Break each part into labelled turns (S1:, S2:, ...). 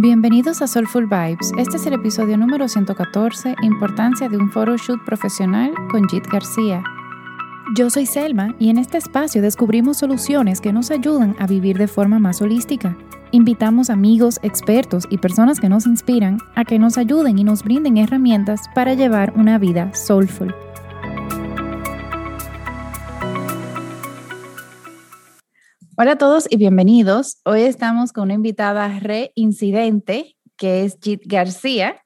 S1: Bienvenidos a Soulful Vibes. Este es el episodio número 114, Importancia de un photoshoot profesional con Jit García. Yo soy Selma y en este espacio descubrimos soluciones que nos ayudan a vivir de forma más holística. Invitamos amigos, expertos y personas que nos inspiran a que nos ayuden y nos brinden herramientas para llevar una vida soulful. Hola a todos y bienvenidos. Hoy estamos con una invitada reincidente que es Jit García.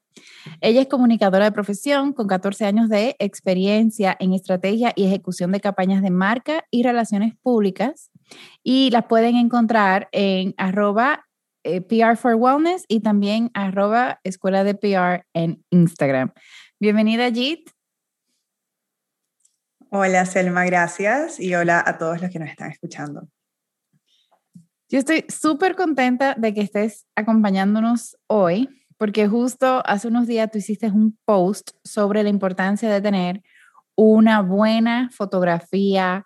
S1: Ella es comunicadora de profesión con 14 años de experiencia en estrategia y ejecución de campañas de marca y relaciones públicas y las pueden encontrar en arroba eh, PR for Wellness y también arroba Escuela de PR en Instagram. Bienvenida Jit.
S2: Hola Selma, gracias y hola a todos los que nos están escuchando.
S1: Yo estoy súper contenta de que estés acompañándonos hoy, porque justo hace unos días tú hiciste un post sobre la importancia de tener una buena fotografía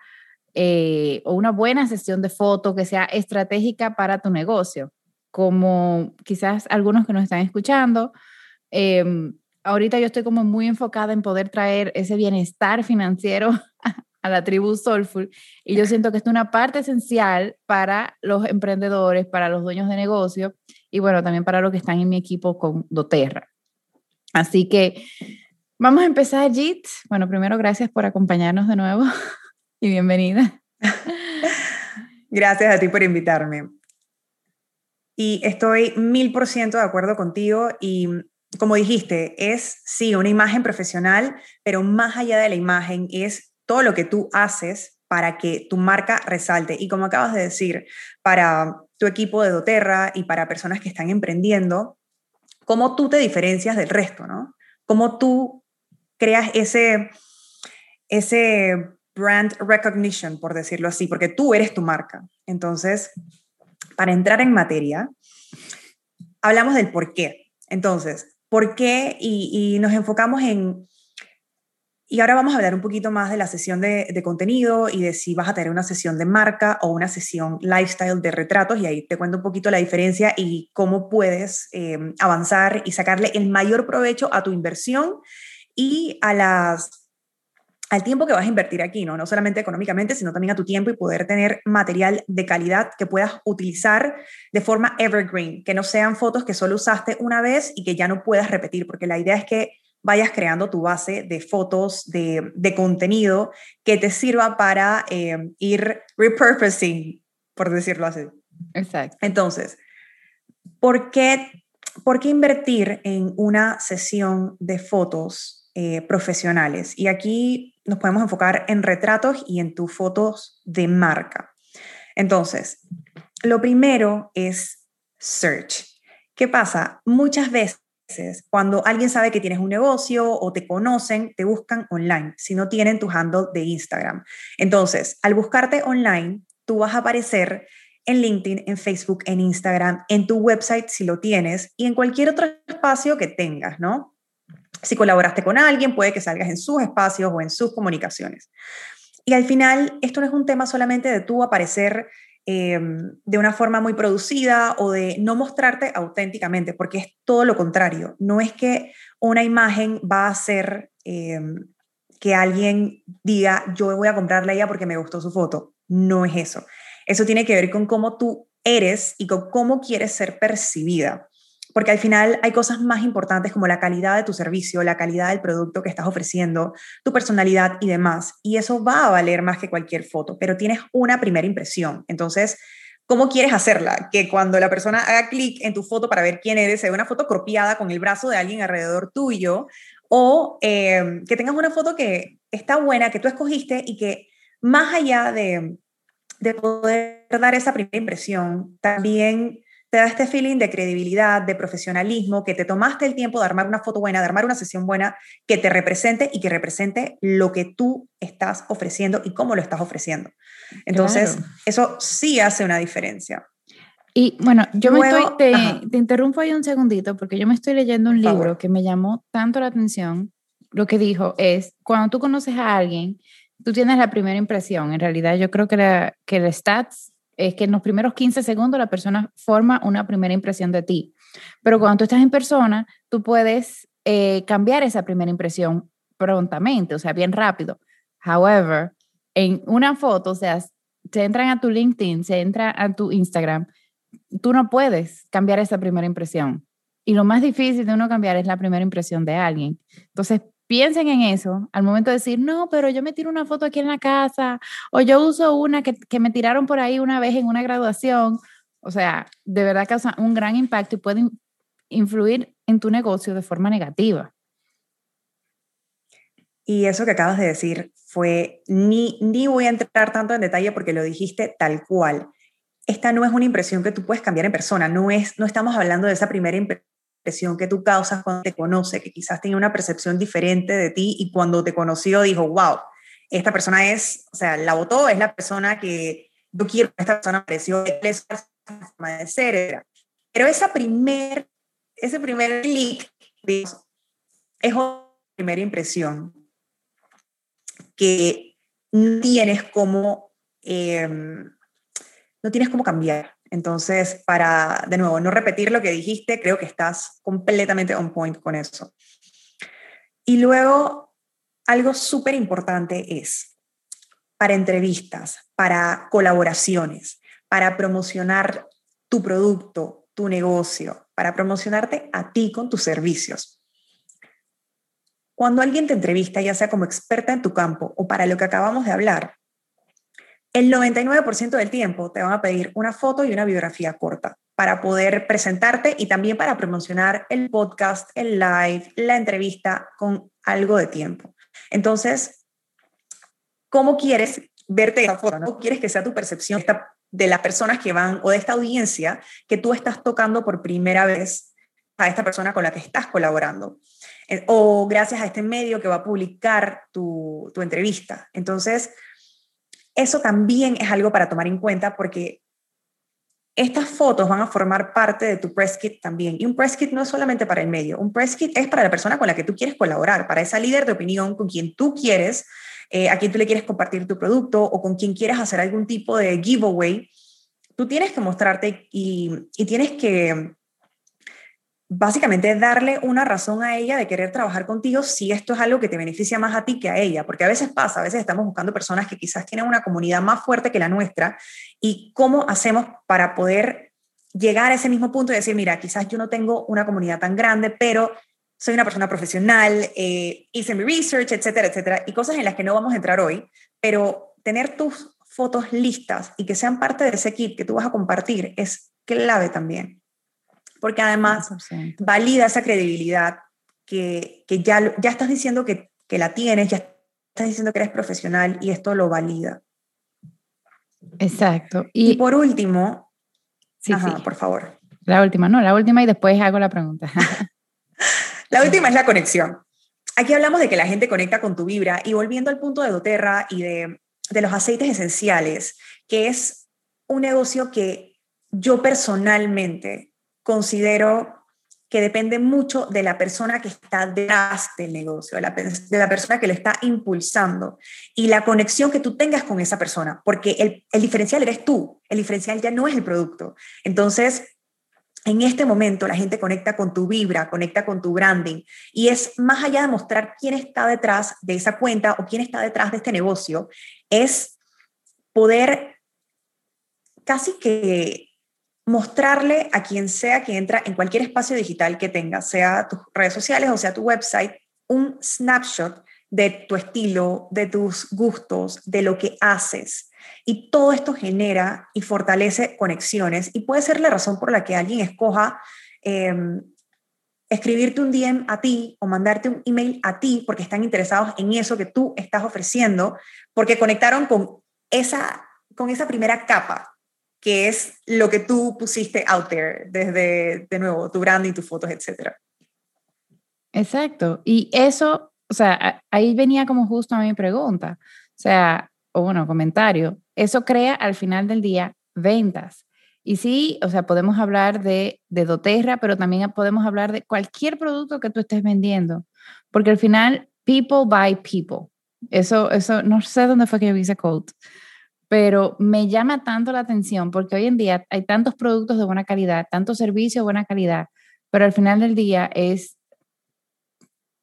S1: eh, o una buena sesión de fotos que sea estratégica para tu negocio. Como quizás algunos que nos están escuchando, em, ahorita yo estoy como muy enfocada en poder traer ese bienestar financiero a la tribu Soulful. Y yo siento que es una parte esencial para los emprendedores, para los dueños de negocio y bueno, también para los que están en mi equipo con doTERRA. Así que vamos a empezar, Jit. Bueno, primero gracias por acompañarnos de nuevo y bienvenida.
S2: Gracias a ti por invitarme. Y estoy mil por ciento de acuerdo contigo y como dijiste, es sí una imagen profesional, pero más allá de la imagen es todo lo que tú haces para que tu marca resalte. Y como acabas de decir, para tu equipo de doTERRA y para personas que están emprendiendo, cómo tú te diferencias del resto, ¿no? Cómo tú creas ese, ese brand recognition, por decirlo así, porque tú eres tu marca. Entonces, para entrar en materia, hablamos del por qué. Entonces, ¿por qué? Y, y nos enfocamos en y ahora vamos a hablar un poquito más de la sesión de, contenido y de si vas a tener una sesión de marca o una sesión lifestyle de retratos. Y ahí te cuento un poquito la diferencia y cómo puedes eh, avanzar y sacarle el mayor provecho a tu inversión y a las, al tiempo que vas a invertir aquí, ¿no? No solamente económicamente, sino también a tu tiempo y poder tener material de calidad que puedas utilizar de forma evergreen, que no sean fotos que solo usaste una vez y que ya no puedas repetir, porque la idea es que vayas creando tu base de fotos, de, contenido que te sirva para eh, ir repurposing, por decirlo así.
S1: Exacto.
S2: Entonces, ¿por qué, ¿por qué invertir en una sesión de fotos eh, profesionales? Y aquí nos podemos enfocar en retratos y en tus fotos de marca. Entonces, lo primero es search. ¿Qué pasa? Muchas veces cuando alguien sabe que tienes un negocio o te conocen, te buscan online, si no tienen tu handle de Instagram. Entonces, al buscarte online, tú vas a aparecer en LinkedIn, en Facebook, en Instagram, en tu website si lo tienes y en cualquier otro espacio que tengas, ¿no? Si colaboraste con alguien, puede que salgas en sus espacios o en sus comunicaciones. Y al final, esto no es un tema solamente de tú aparecer Em, de una forma muy producida o de no mostrarte auténticamente, porque es todo lo contrario. No es que una imagen va a hacer em, que alguien diga, yo voy a comprarle a ella porque me gustó su foto. No es eso. Eso tiene que ver con cómo tú eres y con cómo quieres ser percibida porque al final hay cosas más importantes como la calidad de tu servicio, la calidad del producto que estás ofreciendo, tu personalidad y demás. Y eso va a valer más que cualquier foto, pero tienes una primera impresión. Entonces, ¿cómo quieres hacerla? Que cuando la persona haga clic en tu foto para ver quién eres, sea una foto cropiada con el brazo de alguien alrededor tuyo, o eh, que tengas una foto que está buena, que tú escogiste y que más allá de, de poder dar esa primera impresión, también te da este feeling de credibilidad, de profesionalismo, que te tomaste el tiempo de armar una foto buena, de armar una sesión buena, que te represente y que represente lo que tú estás ofreciendo y cómo lo estás ofreciendo. Entonces, eso sí hace una diferencia.
S1: Y bueno, yo me estoy, te, te, interrumpo ahí un segundito porque yo me estoy leyendo un libro que me llamó tanto la atención. Lo que dijo es, cuando tú conoces a alguien, tú tienes la primera impresión. En realidad, yo creo que, la, que el stats es que en los primeros 15 segundos la persona forma una primera impresión de ti. Pero cuando tú estás en persona, tú puedes eh, cambiar esa primera impresión prontamente, o sea, bien rápido. However, en una foto, o sea, se entran a tu LinkedIn, se entra a tu Instagram, tú no puedes cambiar esa primera impresión. Y lo más difícil de uno cambiar es la primera impresión de alguien. Entonces, piensen en eso al momento de decir, no, pero yo me tiro una foto aquí en la casa, o yo uso una que, que me tiraron por ahí una vez en una graduación. O sea, de verdad causa un gran impacto y puede influir en tu negocio de forma negativa.
S2: Y eso que acabas de decir fue, ni, ni voy a entrar tanto en detalle porque lo dijiste tal cual. Esta no es una impresión que tú puedes cambiar en persona, no, es, no estamos hablando de esa primera impresión que tú causas cuando te conoce, que quizás tenía una percepción diferente de ti y cuando te conoció dijo, wow, esta persona es, o sea, la votó, es la persona que yo quiero, esta persona pareció, es forma de ser, Pero esa primer, ese primer clic es una primera impresión que no tienes cómo, em, no tienes cómo cambiar. Entonces, para, de nuevo, no repetir lo que dijiste, creo que estás completamente on point con eso. Y luego, algo súper importante es, para entrevistas, para colaboraciones, para promocionar tu producto, tu negocio, para promocionarte a ti con tus servicios. Cuando alguien te entrevista, ya sea como experta en tu campo o para lo que acabamos de hablar, el 99% del tiempo te van a pedir una foto y una biografía corta para poder presentarte y también para promocionar el podcast, el live, la entrevista con algo de tiempo. Entonces, ¿cómo quieres verte esa foto? ¿no? ¿Quieres que sea tu percepción de las personas que van o de esta audiencia que tú estás tocando por primera vez a esta persona con la que estás colaborando? Eh, o gracias a este medio que va a publicar tu, tu entrevista. Entonces, eso también es algo para tomar en cuenta porque estas fotos van a formar parte de tu press kit también. Y un press kit no es solamente para el medio, un press kit es para la persona con la que tú quieres colaborar, para esa líder de opinión con quien tú quieres, eh, a quien tú le quieres compartir tu producto o con quien quieres hacer algún tipo de giveaway. Tú tienes que mostrarte y, y tienes que básicamente darle una razón a ella de querer trabajar contigo si esto es algo que te beneficia más a ti que a ella, porque a veces pasa, a veces estamos buscando personas que quizás tienen una comunidad más fuerte que la nuestra y cómo hacemos para poder llegar a ese mismo punto y decir, mira, quizás yo no tengo una comunidad tan grande, pero soy una persona profesional, eh, hice mi research, etcétera, etcétera, y cosas en las que no vamos a entrar hoy, pero tener tus fotos listas y que sean parte de ese kit que tú vas a compartir es clave también porque además valida esa credibilidad que, que ya, ya estás diciendo que, que, la tienes, ya estás diciendo que eres profesional y esto lo valida.
S1: Exacto.
S2: Y, por último, sí, sí. por favor.
S1: La última, no, la última y después hago la pregunta.
S2: la última es la conexión. Aquí hablamos de que la gente conecta con tu vibra y volviendo al punto de doTERRA y de, de los aceites esenciales, que es un negocio que yo personalmente considero que depende mucho de la persona que está detrás del negocio, de la, de la, persona que lo está impulsando y la conexión que tú tengas con esa persona, porque el, el diferencial eres tú, el diferencial ya no es el producto. Entonces, en este momento la gente conecta con tu vibra, conecta con tu branding y es más allá de mostrar quién está detrás de esa cuenta o quién está detrás de este negocio, es poder casi que mostrarle a quien sea que entra en cualquier espacio digital que tengas, sea tus redes sociales o sea tu website, un snapshot de tu estilo, de tus gustos, de lo que haces. Y todo esto genera y fortalece conexiones y puede ser la razón por la que alguien escoja em, escribirte un DM a ti o mandarte un email a ti porque están interesados en eso que tú estás ofreciendo, porque conectaron con esa, con esa primera capa que es lo que tú pusiste out there, desde, de nuevo, tu branding, tus fotos, etc.
S1: Exacto. Y eso, o sea, ahí venía como justo a mi pregunta, o sea, o bueno, comentario, eso crea al final del día ventas. Y sí, o sea, podemos hablar de, de doTERRA, pero también podemos hablar de cualquier producto que tú estés vendiendo, porque al final, people buy people. Eso, eso, no sé dónde fue que yo vi ese quote, pero me llama tanto la atención porque hoy en día hay tantos productos de buena calidad, tantos servicios de buena calidad, pero al final del día es,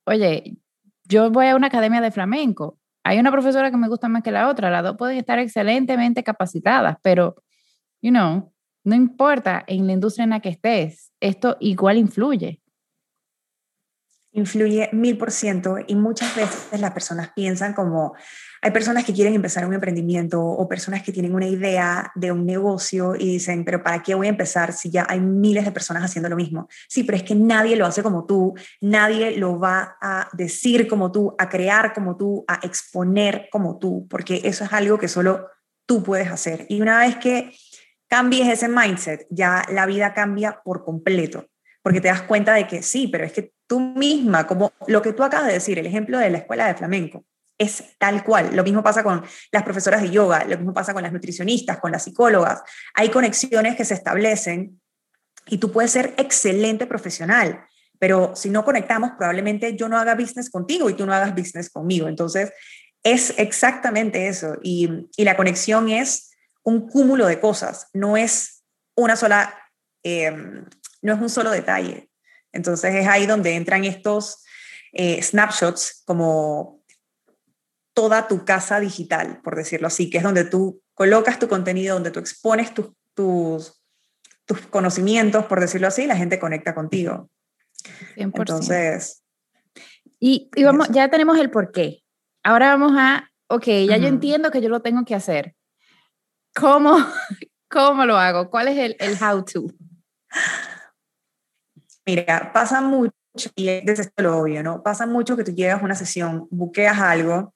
S1: oye, yo voy a una academia de flamenco, hay una profesora que me gusta más que la otra, las dos pueden estar excelentemente capacitadas, pero, you know, no importa en la industria en la que estés, esto igual influye.
S2: Influye mil por ciento y muchas veces las personas piensan como, hay personas que quieren empezar un emprendimiento o personas que tienen una idea de un negocio y dicen, pero ¿para qué voy a empezar si ya hay miles de personas haciendo lo mismo? Sí, pero es que nadie lo hace como tú, nadie lo va a decir como tú, a crear como tú, a exponer como tú, porque eso es algo que solo tú puedes hacer. Y una vez que cambies ese mindset, ya la vida cambia por completo, porque te das cuenta de que sí, pero es que tú misma, como lo que tú acabas de decir, el ejemplo de la escuela de flamenco, es tal cual. Lo mismo pasa con las profesoras de yoga, lo mismo pasa con las nutricionistas, con las psicólogas. Hay conexiones que se establecen y tú puedes ser excelente profesional, pero si no conectamos, probablemente yo no haga business contigo y tú no hagas business conmigo. Entonces, es exactamente eso. Y, la conexión es un cúmulo de cosas, no es una sola, em, no es un solo detalle. Entonces, es ahí donde entran estos eh, snapshots como toda tu casa digital, por decirlo así, que es donde tú colocas tu contenido, donde tú expones tus, tus, tus conocimientos, por decirlo así, y la gente conecta contigo. 100%. Entonces...
S1: Y, y vamos, ya tenemos el por qué. Ahora vamos a, ok, ya yo entiendo que yo lo tengo que hacer. ¿Cómo, cómo lo hago? ¿Cuál es el, el how to?
S2: Mira, pasa mucho, y es lo obvio, ¿no? Pasa mucho que tú llegas a una sesión, buqueas algo,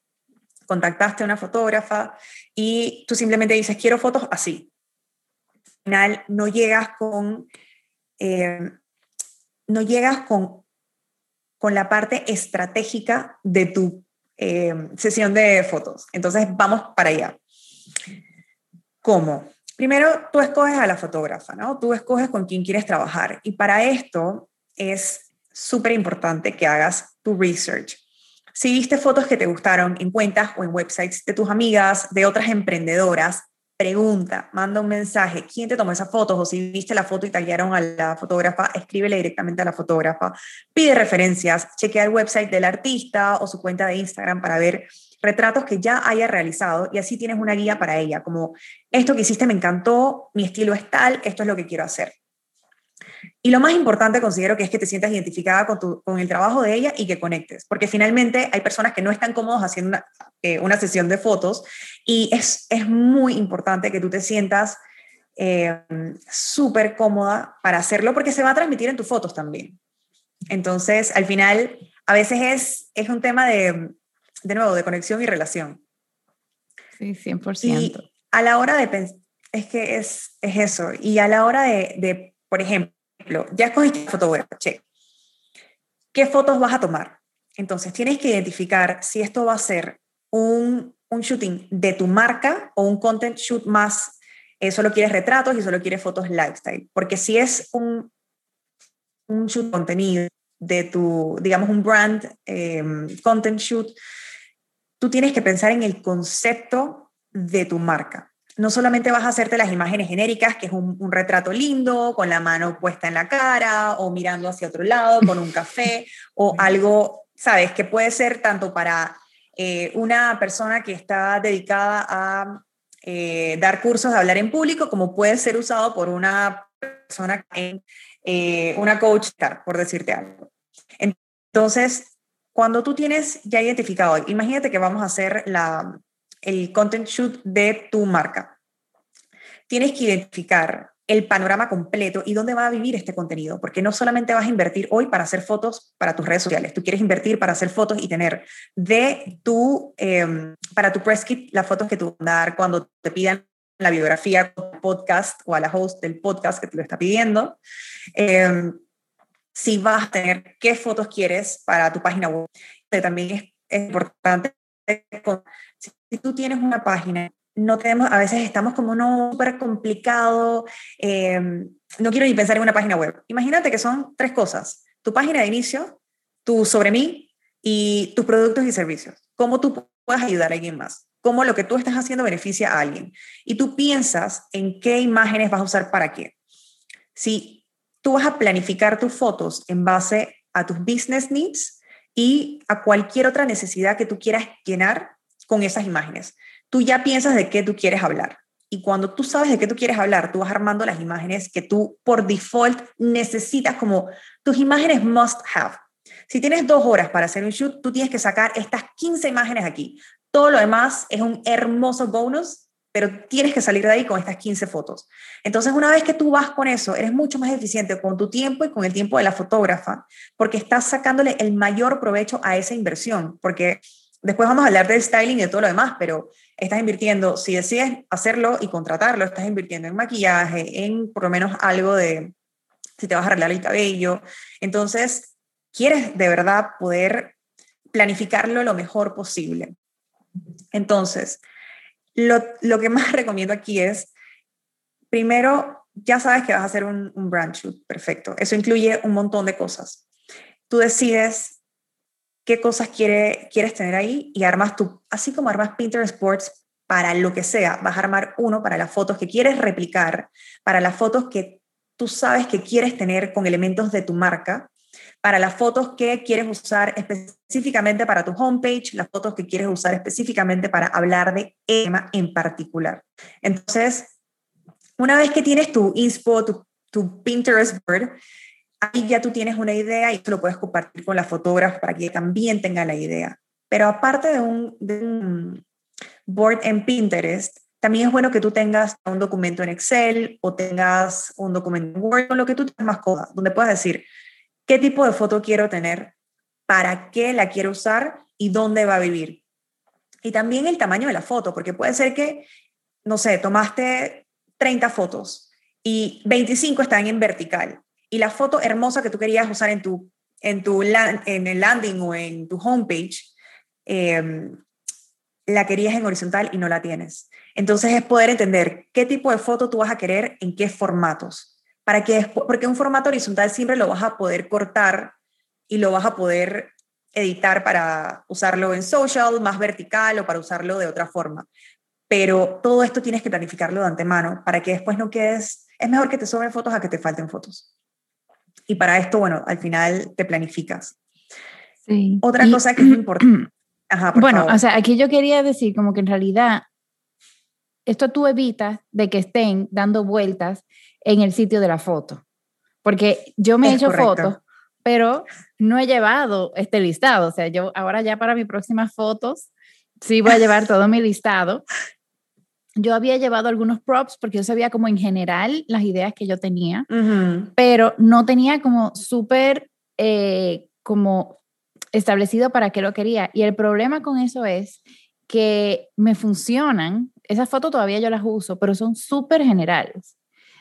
S2: contactaste a una fotógrafa y tú simplemente dices, quiero fotos así. Al final no llegas con, eh, no llegas con, con la parte estratégica de tu eh, sesión de fotos. Entonces vamos para allá. ¿Cómo? Primero, tú escoges a la fotógrafa, ¿no? Tú escoges con quién quieres trabajar. Y para esto es súper importante que hagas tu research. Si viste fotos que te gustaron en cuentas o en websites de tus amigas, de otras emprendedoras, pregunta, manda un mensaje, ¿quién te tomó esas fotos? O si viste la foto y tallaron a la fotógrafa, escríbele directamente a la fotógrafa, pide referencias, chequea el website del artista o su cuenta de Instagram para ver retratos que ya haya realizado y así tienes una guía para ella, como esto que hiciste me encantó, mi estilo es tal, esto es lo que quiero hacer. Y lo más importante considero que es que te sientas identificada con, tu, con el trabajo de ella y que conectes, porque finalmente hay personas que no están cómodos haciendo una, eh, una sesión de fotos y es, es muy importante que tú te sientas eh, súper cómoda para hacerlo porque se va a transmitir en tus fotos también. Entonces, al final, a veces es, es un tema de, de nuevo, de conexión y relación.
S1: Sí, 100%. Y
S2: a la hora de pensar, es que es, es eso, y a la hora de, de por ejemplo, ya escogiste fotógrafo, che. ¿Qué fotos vas a tomar? Entonces tienes que identificar si esto va a ser un, un shooting de tu marca o un content shoot más, eh, solo quieres retratos y solo quieres fotos lifestyle. Porque si es un, un shoot contenido de tu, digamos, un brand em, content shoot, tú tienes que pensar en el concepto de tu marca no solamente vas a hacerte las imágenes genéricas, que es un, retrato lindo, con la mano puesta en la cara o mirando hacia otro lado, con un café o algo, sabes, que puede ser tanto para eh, una persona que está dedicada a eh, dar cursos de hablar en público, como puede ser usado por una persona en eh, una coach, por decirte algo. Entonces, cuando tú tienes ya identificado, imagínate que vamos a hacer la, el content shoot de tu marca. Tienes que identificar el panorama completo y dónde va a vivir este contenido, porque no solamente vas a invertir hoy para hacer fotos para tus redes sociales, tú quieres invertir para hacer fotos y tener de tu, em, para tu press kit las fotos que tú vas a dar cuando te pidan la biografía podcast o a la host del podcast que te lo está pidiendo. Em, si vas a tener qué fotos quieres para tu página web. También es, es importante si tú tienes una página, no tenemos, a veces estamos como no súper complicado, em, no quiero ni pensar en una página web. Imagínate que son tres cosas, tu página de inicio, tu sobre mí y tus productos y servicios. Cómo tú puedes ayudar a alguien más. cómo lo que tú estás haciendo beneficia a alguien. Y tú piensas en qué imágenes vas a usar para qué. Si tú vas a planificar tus fotos en base a tus business needs y a cualquier otra necesidad que tú quieras llenar con esas imágenes. Tú ya piensas de qué tú quieres hablar. Y cuando tú sabes de qué tú quieres hablar, tú vas armando las imágenes que tú por default necesitas como tus imágenes must have. Si tienes dos horas para hacer un shoot, tú tienes que sacar estas 15 imágenes aquí. Todo lo demás es un hermoso bonus, pero tienes que salir de ahí con estas 15 fotos. Entonces, una vez que tú vas con eso, eres mucho más eficiente con tu tiempo y con el tiempo de la fotógrafa, porque estás sacándole el mayor provecho a esa inversión, porque después vamos a hablar del styling y de todo lo demás, pero estás invirtiendo, si decides hacerlo y contratarlo, estás invirtiendo en maquillaje, en por lo menos algo de, si te vas a arreglar el cabello. Entonces, quieres de verdad poder planificarlo lo mejor posible. Entonces, lo, lo que más recomiendo aquí es, primero, ya sabes que vas a hacer un, un brand shoot, perfecto. Eso incluye un montón de cosas. Tú decides qué cosas quiere, quieres tener ahí y armas tú, así como armas Pinterest boards para lo que sea, vas a armar uno para las fotos que quieres replicar, para las fotos que tú sabes que quieres tener con elementos de tu marca, para las fotos que quieres usar específicamente para tu homepage, las fotos que quieres usar específicamente para hablar de tema en particular. Entonces, una vez que tienes tu inspo, tu, tu Pinterest board, ahí ya tú tienes una idea y tú lo puedes compartir con la fotógrafa para que también tenga la idea. Pero aparte de un, board en Pinterest, también es bueno que tú tengas un documento en Excel o tengas un documento en Word, con lo que tú tengas más cómoda, donde puedas decir qué tipo de foto quiero tener, para qué la quiero usar y dónde va a vivir. Y también el tamaño de la foto, porque puede ser que, no sé, tomaste 30 fotos y 25 están en vertical y la foto hermosa que tú querías usar en tu, en tu en el landing o en tu homepage, eh, la querías en horizontal y no la tienes. Entonces es poder entender qué tipo de foto tú vas a querer en qué formatos. Para que porque un formato horizontal siempre lo vas a poder cortar y lo vas a poder editar para usarlo en social, más vertical o para usarlo de otra forma. Pero todo esto tienes que planificarlo de antemano para que después no quedes, es mejor que te sobren fotos a que te falten fotos. Y para esto, bueno, al final te planificas.
S1: Sí.
S2: Otra cosa que es importante.
S1: bueno, o sea, aquí yo quería decir como que en realidad esto tú evitas de que estén dando vueltas en el sitio de la foto. Porque yo me he hecho fotos, pero no he llevado este listado. O sea, yo ahora ya para mis próximas fotos sí voy a llevar todo mi listado yo había llevado algunos props porque yo sabía como en general las ideas que yo tenía, pero no tenía como súper eh, como establecido para qué lo quería. Y el problema con eso es que me funcionan, esas fotos todavía yo las uso, pero son súper generales.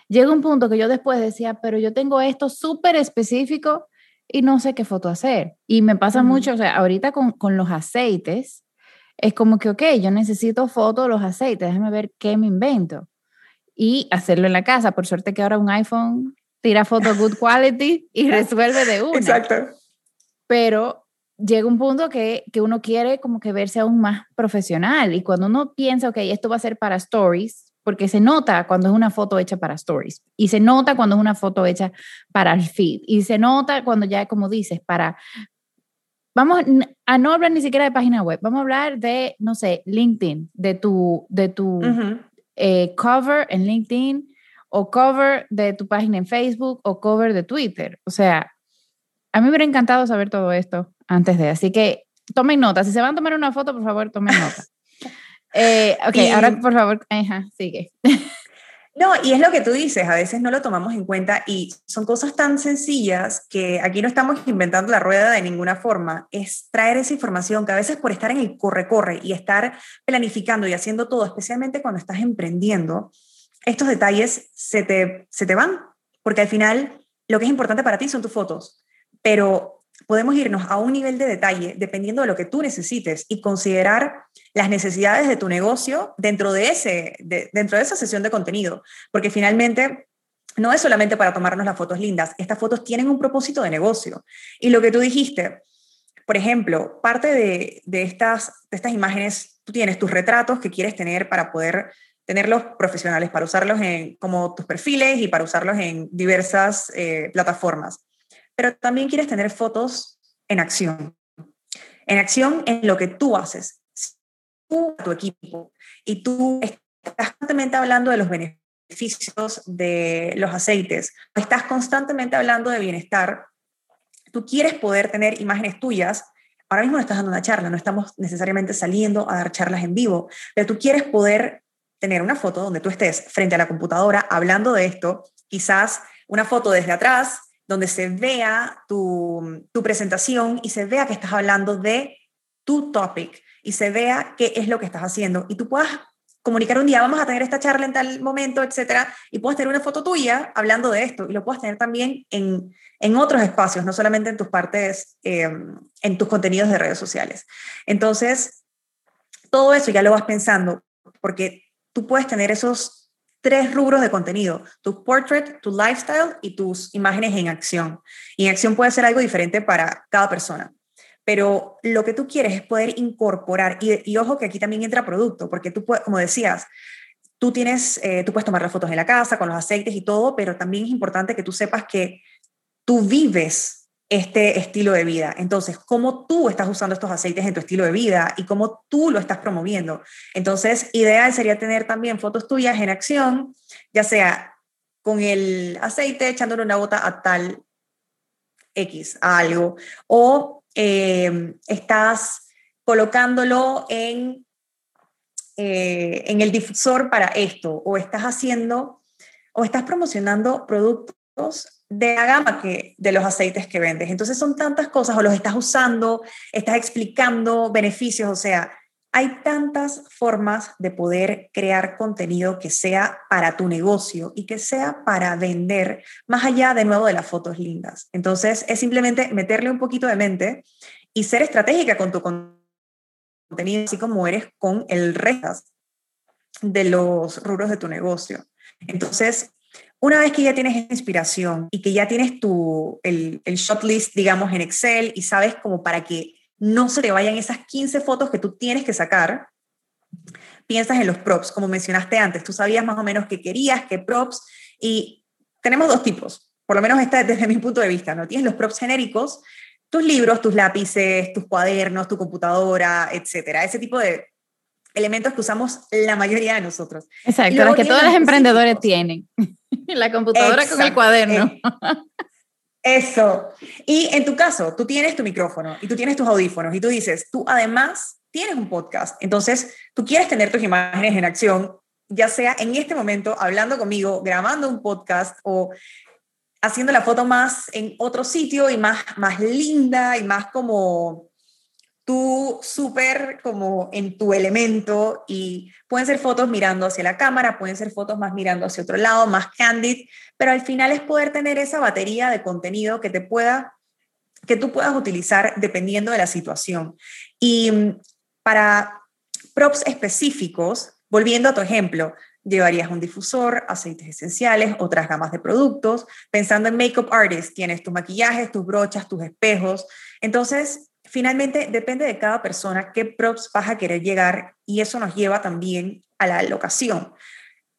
S1: Llega un punto que yo después decía, pero yo tengo esto súper específico y no sé qué foto hacer. Y me pasa mucho, o sea, ahorita con, con los aceites, es como que, ok, yo necesito fotos de los aceites, déjame ver qué me invento. Y hacerlo en la casa. Por suerte que ahora un iPhone tira fotos good quality y resuelve de una.
S2: Exacto.
S1: Pero llega un punto que, que, uno quiere como que verse aún más profesional. Y cuando uno piensa, ok, esto va a ser para stories, porque se nota cuando es una foto hecha para stories. Y se nota cuando es una foto hecha para el feed. Y se nota cuando ya, como dices, para vamos a no hablar ni siquiera de página web, vamos a hablar de, no sé, LinkedIn, de tu, de tu eh, cover en LinkedIn o cover de tu página en Facebook o cover de Twitter. O sea, a mí me hubiera encantado saber todo esto antes de, así que tomen nota. Si se van a tomar una foto, por favor, tomen nota. Eh, ok, ahora por favor, ajá, sigue.
S2: No, y es lo que tú dices, a veces no lo tomamos en cuenta y son cosas tan sencillas que aquí no estamos inventando la rueda de ninguna forma, es traer esa información que a veces por estar en el corre-corre y estar planificando y haciendo todo, especialmente cuando estás emprendiendo, estos detalles se te, se te van, porque al final lo que es importante para ti son tus fotos, pero podemos irnos a un nivel de detalle dependiendo de lo que tú necesites y considerar las necesidades de tu negocio dentro de, ese, dentro de esa sesión de contenido, porque finalmente no es solamente para tomarnos las fotos lindas, estas fotos tienen un propósito de negocio. Y lo que tú dijiste, por ejemplo, parte de, estas, de estas imágenes tú tienes tus retratos que quieres tener para poder tenerlos profesionales, para usarlos en como tus perfiles y para usarlos en diversas eh, plataformas. Pero también quieres tener fotos en acción, en acción en lo que tú haces, tú, tu equipo, y tú estás constantemente hablando de los beneficios de los aceites, estás constantemente hablando de bienestar, tú quieres poder tener imágenes tuyas. Ahora mismo no estás dando una charla, no estamos necesariamente saliendo a dar charlas en vivo, pero tú quieres poder tener una foto donde tú estés frente a la computadora hablando de esto, quizás una foto desde atrás, donde se vea tu, tu presentación y se vea que estás hablando de tu topic y se vea qué es lo que estás haciendo y tú puedas comunicar un día, vamos a tener esta charla en tal momento, etcétera, y puedes tener una foto tuya hablando de esto y lo puedes tener también en, en otros espacios, no solamente en tus partes, em, en tus contenidos de redes sociales. Entonces, todo eso ya lo vas pensando porque tú puedes tener esos tres rubros de contenido, tu portrait, tu lifestyle y tus imágenes en acción. Y en acción puede ser algo diferente para cada persona pero lo que tú quieres es poder incorporar, y, ojo que aquí también entra producto, porque tú, como decías, tú tienes, eh, tú puedes tomar las fotos en la casa con los aceites y todo, pero también es importante que tú sepas que tú vives este estilo de vida. Entonces, cómo tú estás usando estos aceites en tu estilo de vida y cómo tú lo estás promoviendo. Entonces, ideal sería tener también fotos tuyas en acción, ya sea con el aceite echándole una gota a tal X, a algo, o eh, estás colocándolo en, eh, en el difusor para esto, o estás haciendo, o estás promocionando productos de la gama que, de los aceites que vendes. Entonces son tantas cosas, o los estás usando, estás explicando beneficios, o sea, hay tantas formas de poder crear contenido que sea para tu negocio y que sea para vender, más allá de nuevo de las fotos lindas. Entonces, es simplemente meterle un poquito de mente y ser estratégica con tu contenido, así como eres con el resto de los rubros de tu negocio. Entonces, una vez que ya tienes inspiración y que ya tienes tu, el, el shot list, digamos, en Excel y sabes como para que no se te vayan esas 15 fotos que tú tienes que sacar, piensas en los props, como mencionaste antes, tú sabías más o menos qué querías, qué props, y tenemos dos tipos, por lo menos esta desde mi punto de vista, ¿no? Tienes los props genéricos, tus libros, tus lápices, tus cuadernos, tu computadora, etcétera, ese tipo de elementos que usamos la mayoría de nosotros.
S1: Exacto, los que todos los emprendedores tienen. la computadora con el cuaderno. Eh,
S2: eso. Y en tu caso, tú tienes tu micrófono y tú tienes tus audífonos y tú dices, tú además tienes un podcast. Entonces, tú quieres tener tus imágenes en acción, ya sea en este momento hablando conmigo, grabando un podcast o haciendo la foto más en otro sitio y más, más linda y más como tú súper como en tu elemento y pueden ser fotos mirando hacia la cámara, pueden ser fotos más mirando hacia otro lado, más candid, pero al final es poder tener esa batería de contenido que te pueda que tú puedas utilizar dependiendo de la situación. Y mm, para props específicos, volviendo a tu ejemplo, llevarías un difusor, aceites esenciales, otras gamas de productos. Pensando en makeup artist, tienes tus maquillajes, tus brochas, tus espejos. Entonces, finalmente depende de cada persona qué props vas a querer llegar y eso nos lleva también a la locación.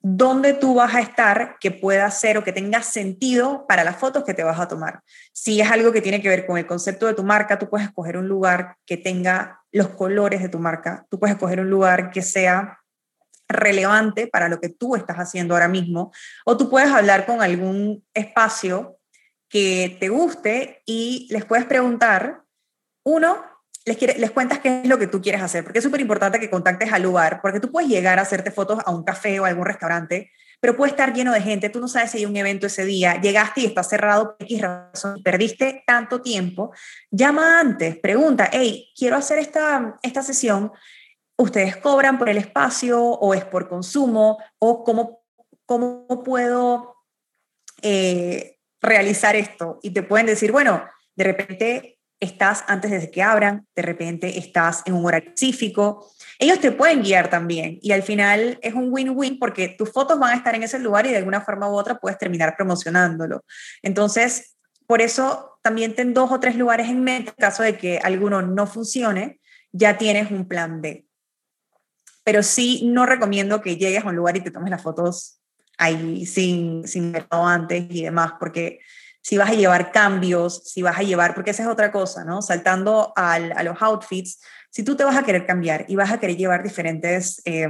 S2: ¿Dónde tú vas a estar que pueda ser o que tenga sentido para las fotos que te vas a tomar? Si es algo que tiene que ver con el concepto de tu marca, tú puedes escoger un lugar que tenga los colores de tu marca, tú puedes escoger un lugar que sea relevante para lo que tú estás haciendo ahora mismo, o tú puedes hablar con algún espacio que te guste y les puedes preguntar uno, les, les cuentas qué es lo que tú quieres hacer, porque es súper importante que contactes al lugar, porque tú puedes llegar a hacerte fotos a un café o a algún restaurante, pero puede estar lleno de gente, tú no sabes si hay un evento ese día, llegaste y está cerrado por X razón, perdiste tanto tiempo, llama antes, pregunta, hey, quiero hacer esta, esta sesión, ¿ustedes cobran por el espacio o es por consumo o cómo, cómo puedo eh, realizar esto? Y te pueden decir, bueno, de repente estás antes de que abran, de repente estás en un horario específico. Ellos te pueden guiar también y al final es un win-win porque tus fotos van a estar en ese lugar y de alguna forma u otra puedes terminar promocionándolo. Entonces, por eso también ten dos o tres lugares en mente en caso de que alguno no funcione, ya tienes un plan B. pero sí no recomiendo que llegues a un lugar y te tomes las fotos ahí sin, sin verlo antes y demás, porque si vas a llevar cambios, si vas a llevar, porque esa es otra cosa, ¿no? Saltando al, a los outfits, si tú te vas a querer cambiar y vas a querer llevar diferentes eh,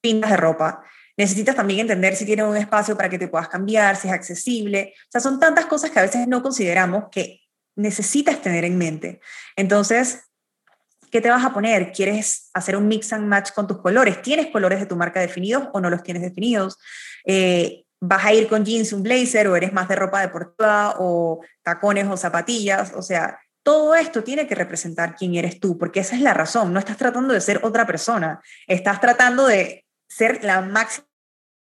S2: pintas de ropa, necesitas también entender si tiene un espacio para que te puedas cambiar, si es accesible. O sea, son tantas cosas que a veces no consideramos que necesitas tener en mente. Entonces, ¿qué te vas a poner? ¿Quieres hacer un mix and match con tus colores? ¿Tienes colores de tu marca definidos o no los tienes definidos? Eh, ¿Vas a ir con jeans, un blazer o eres más de ropa deportiva o tacones o zapatillas? O sea, todo esto tiene que representar quién eres tú, porque esa es la razón. No estás tratando de ser otra persona, estás tratando de ser la máxima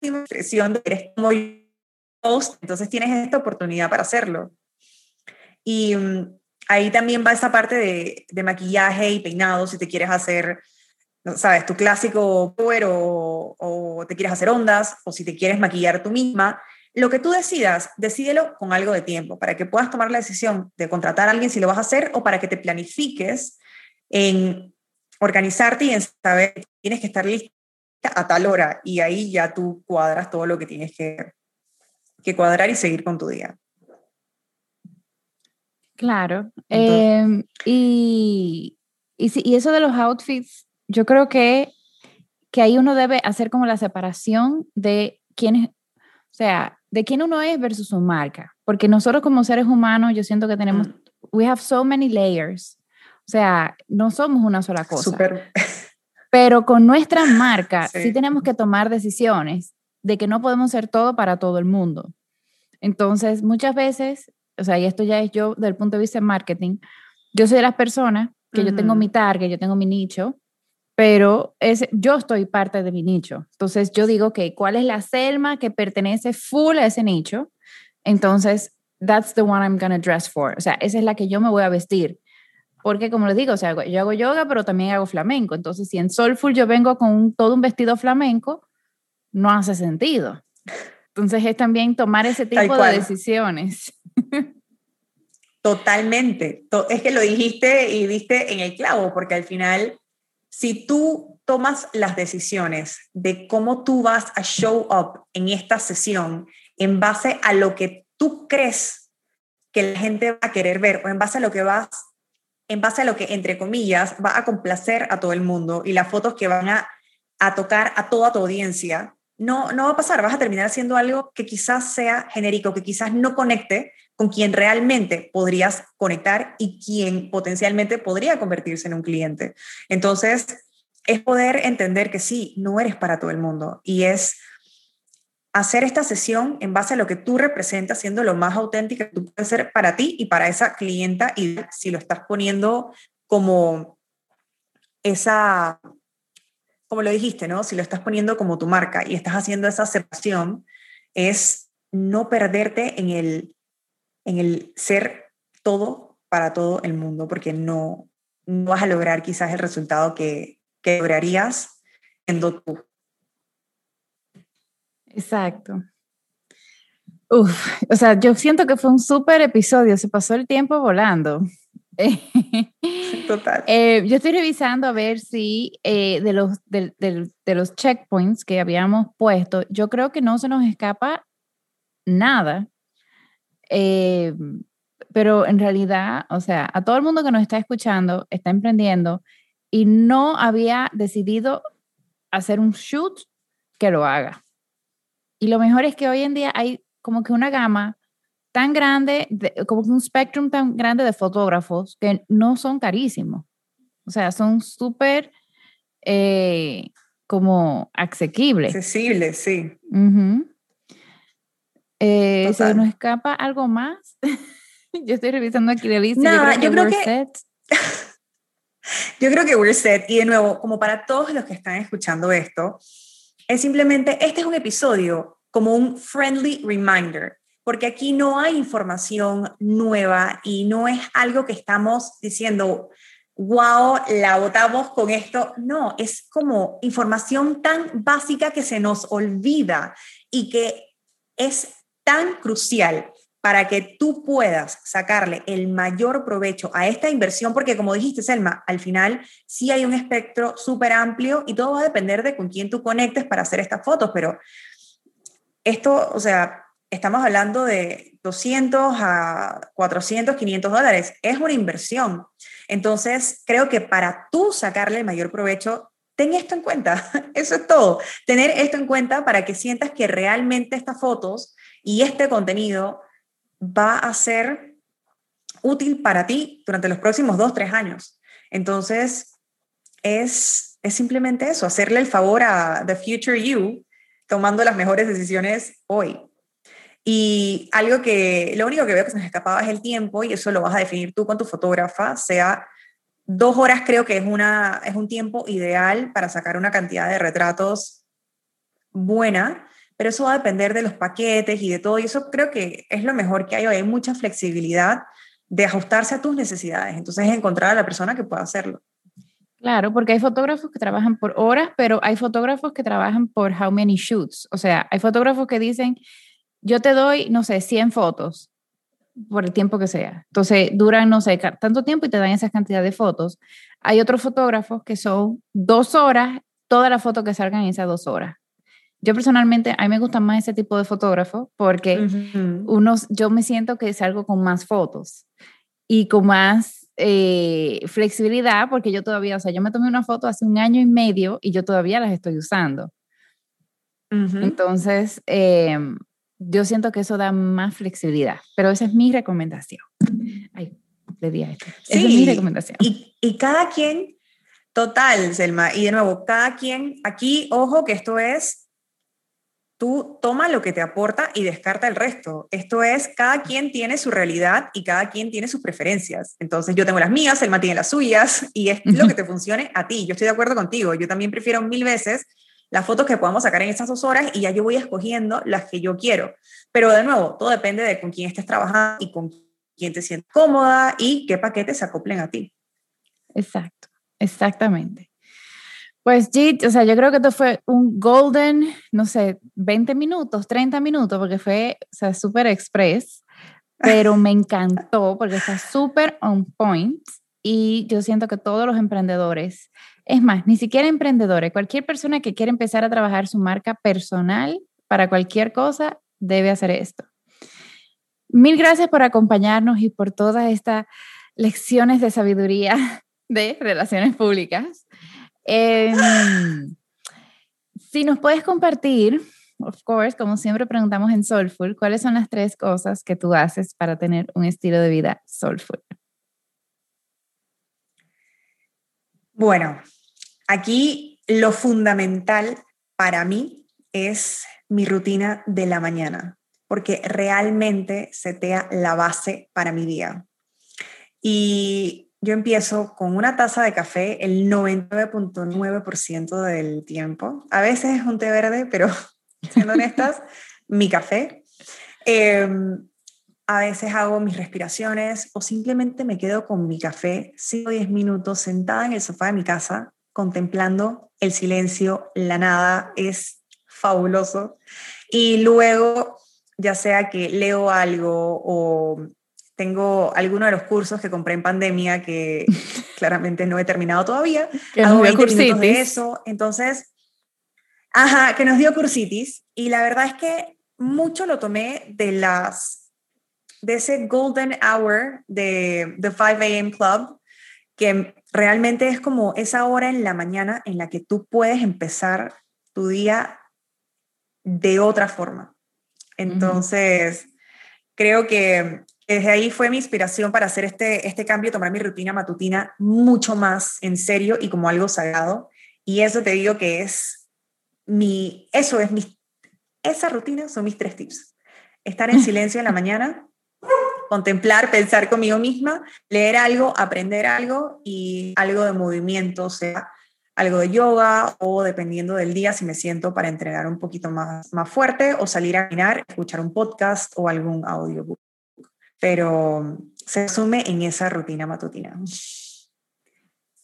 S2: expresión de eres muy host, entonces tienes esta oportunidad para hacerlo. Y mm, ahí también va esa parte de, de, maquillaje y peinado, si te quieres hacer, sabes, tu clásico power o, o te quieres hacer ondas, o si te quieres maquillar tú misma. Lo que tú decidas, decídelo con algo de tiempo, para que puedas tomar la decisión de contratar a alguien si lo vas a hacer o para que te planifiques en organizarte y en saber que tienes que estar lista a tal hora y ahí ya tú cuadras todo lo que tienes que, que cuadrar y seguir con tu día.
S1: Claro. Em, y, y, y, eso de los outfits, yo creo que, que ahí uno debe hacer como la separación de quién es, o sea, de quién uno es versus su marca. Porque nosotros como seres humanos, yo siento que tenemos, mm. we have so many layers. O sea, no somos una sola cosa. Super. Pero con nuestra marca sí. tenemos que tomar decisiones de que no podemos ser todo para todo el mundo. Entonces, muchas veces, o sea, y esto ya es yo del punto de vista de marketing, yo soy de las personas que yo tengo mi target, yo tengo mi nicho, pero es, yo estoy parte de mi nicho. Entonces, yo digo, que ¿cuál es la Selma que pertenece full a ese nicho? Entonces, that's the one I'm going to dress for. O sea, esa es la que yo me voy a vestir. Porque como les digo, o sea, yo hago yoga, pero también hago flamenco. Entonces, si en Soulful yo vengo con todo un vestido flamenco, no hace sentido. Entonces, es también tomar ese tipo de decisiones.
S2: Totalmente. Es que lo dijiste y diste en el clavo, porque al final, si tú tomas las decisiones de cómo tú vas a show up en esta sesión en base a lo que tú crees que la gente va a querer ver o en base a lo que vas en base a lo que, entre comillas, va a complacer a todo el mundo y las fotos que van a, a tocar a toda tu audiencia, no, no va a pasar, vas a terminar haciendo algo que quizás sea genérico, que quizás no conecte con quien realmente podrías conectar y quien potencialmente podría convertirse en un cliente. Entonces, es poder entender que sí, no eres para todo el mundo y es hacer esta sesión en base a lo que tú representas, siendo lo más auténtica que tú puedes ser para ti y para esa clienta, y si lo estás poniendo como esa, como lo dijiste, ¿no? Si lo estás poniendo como tu marca y estás haciendo esa aceptación, es no perderte en el, en el ser todo para todo el mundo, porque no, no vas a lograr quizás el resultado que, que lograrías siendo tú.
S1: Exacto. Uf, o sea, yo siento que fue un súper episodio, se pasó el tiempo volando.
S2: Total.
S1: Eh, yo estoy revisando a ver si eh, de, los, de, de, los checkpoints que habíamos puesto, yo creo que no se nos escapa nada. Eh, pero en realidad, o sea, a todo el mundo que nos está escuchando, está emprendiendo y no había decidido hacer un shoot, que lo haga. Y lo mejor es que hoy en día hay como que una gama tan grande, como que un spectrum tan grande de fotógrafos que no son carísimos. O sea, son súper eh, como asequibles.
S2: Accesibles, sí.
S1: Eh, ¿Se nos escapa algo más? yo estoy revisando aquí la lista.
S2: Nada, yo creo que, yo creo que... yo creo que we're set. Y de nuevo, como para todos los que están escuchando esto, es simplemente, este es un episodio como un friendly reminder, porque aquí no hay información nueva y no es algo que estamos diciendo, wow, la votamos con esto. No, es como información tan básica que se nos olvida y que es tan crucial para que tú puedas sacarle el mayor provecho a esta inversión, porque como dijiste, Selma, al final sí hay un espectro súper amplio y todo va a depender de con quién tú conectes para hacer estas fotos, pero esto, o sea, estamos hablando de 200 a 400, 500 dólares, es una inversión. Entonces, creo que para tú sacarle el mayor provecho, ten esto en cuenta, eso es todo, tener esto en cuenta para que sientas que realmente estas fotos y este contenido va a ser útil para ti durante los próximos dos, tres años. Entonces, es, es simplemente eso, hacerle el favor a The Future You tomando las mejores decisiones hoy. Y algo que, lo único que veo que se nos escapaba es el tiempo y eso lo vas a definir tú con tu fotógrafa, sea dos horas creo que es, una, es un tiempo ideal para sacar una cantidad de retratos buena pero eso va a depender de los paquetes y de todo, y eso creo que es lo mejor que hay hoy, hay mucha flexibilidad de ajustarse a tus necesidades, entonces es encontrar a la persona que pueda hacerlo.
S1: Claro, porque hay fotógrafos que trabajan por horas, pero hay fotógrafos que trabajan por how many shoots, o sea, hay fotógrafos que dicen, yo te doy, no sé, 100 fotos por el tiempo que sea. Entonces, duran, no sé, tanto tiempo y te dan esa cantidad de fotos. Hay otros fotógrafos que son dos horas, toda la foto que salgan en esas dos horas. Yo personalmente, a mí me gusta más ese tipo de fotógrafo porque unos, yo me siento que salgo con más fotos y con más eh, flexibilidad porque yo todavía, o sea, yo me tomé una foto hace un año y medio y yo todavía las estoy usando. Entonces, em, yo siento que eso da más flexibilidad, pero esa es mi recomendación. Ay, le di a esto. esa es mi recomendación.
S2: Y, y cada quien, total, Selma, y de nuevo, cada quien, aquí, ojo que esto es tú toma lo que te aporta y descarta el resto. Esto es, cada quien tiene su realidad y cada quien tiene sus preferencias. Entonces yo tengo las mías, Elma tiene las suyas y es lo que te funcione a ti. Yo estoy de acuerdo contigo. Yo también prefiero mil veces las fotos que podamos sacar en estas dos horas y ya yo voy escogiendo las que yo quiero. Pero de nuevo, todo depende de con quién estés trabajando y con quién te sientes cómoda y qué paquetes se acoplen a ti.
S1: Exacto, exactamente. Pues Jit, o sea, yo creo que esto fue un golden, no sé, 20 minutos, 30 minutos, porque fue, o sea, súper express, pero me encantó porque está súper on point y yo siento que todos los emprendedores, es más, ni siquiera emprendedores, cualquier persona que quiera empezar a trabajar su marca personal para cualquier cosa, debe hacer esto. Mil gracias por acompañarnos y por todas estas lecciones de sabiduría de relaciones públicas. Em, si nos puedes compartir, of course, como siempre preguntamos en Soulful, ¿cuáles son las tres cosas que tú haces para tener un estilo de vida soulful?
S2: Bueno, aquí lo fundamental para mí es mi rutina de la mañana, porque realmente setea la base para mi día. Y yo empiezo con una taza de café el 99.9% del tiempo. A veces es un té verde, pero siendo honestas, mi café. Em, a veces hago mis respiraciones o simplemente me quedo con mi café 5 o 10 minutos sentada en el sofá de mi casa contemplando el silencio, la nada, es fabuloso. Y luego, ya sea que leo algo o tengo algunos de los cursos que compré en pandemia que claramente no he terminado todavía. Que Hago 20 minutos de eso. Entonces, ajá, que nos dio cursitis. Y la verdad es que mucho lo tomé de las de ese golden hour de The 5 a.m. Club, que realmente es como esa hora en la mañana en la que tú puedes empezar tu día de otra forma. Entonces, creo que desde ahí fue mi inspiración para hacer este, este cambio, tomar mi rutina matutina mucho más en serio y como algo sagrado. Y eso te digo que es mi, eso es mi, esa rutina son mis tres tips. Estar en silencio en la mañana, contemplar, pensar conmigo misma, leer algo, aprender algo y algo de movimiento, o sea, algo de yoga o dependiendo del día si me siento para entregar un poquito más, más fuerte o salir a caminar, escuchar un podcast o algún audiobook pero se asume en esa rutina matutina.
S1: Sí,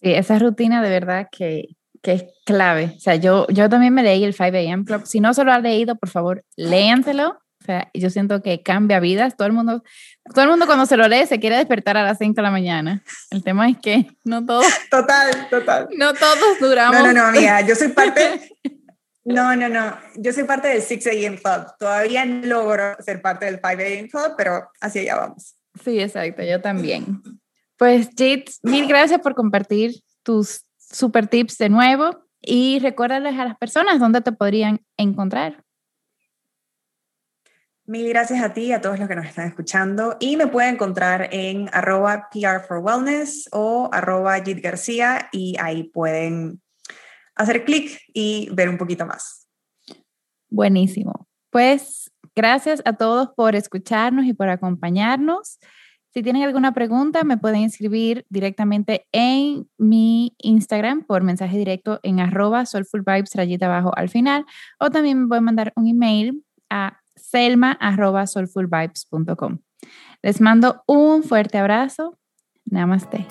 S1: esa rutina de verdad que, que es clave. O sea, yo, yo también me leí el 5 a.m. Club. Si no se lo ha leído, por favor, léanselo. O sea, yo siento que cambia vidas. Todo el mundo, todo el mundo cuando se lo lee se quiere despertar a las 5 de la mañana. El tema es que no todos.
S2: Total, total.
S1: No todos duramos.
S2: No, no, no, amiga. Yo soy parte. No, no, no. Yo soy parte del 6 a.m. Club. Todavía no logro ser parte del 5 a.m. Club, pero así allá vamos.
S1: Sí, exacto. Yo también. Pues, Jits, mil gracias por compartir tus super tips de nuevo y recuérdales a las personas dónde te podrían encontrar.
S2: Mil gracias a ti y a todos los que nos están escuchando. Y me pueden encontrar en arroba PR for Wellness o arroba Jit García y ahí pueden hacer clic y ver un poquito más.
S1: Buenísimo. Pues gracias a todos por escucharnos y por acompañarnos. Si tienen alguna pregunta, me pueden escribir directamente en mi Instagram por mensaje directo en arroba soulfulvibes rayita abajo al final o también me pueden mandar un email a selma arroba soulfulvibes.com. Les mando un fuerte abrazo. Namaste.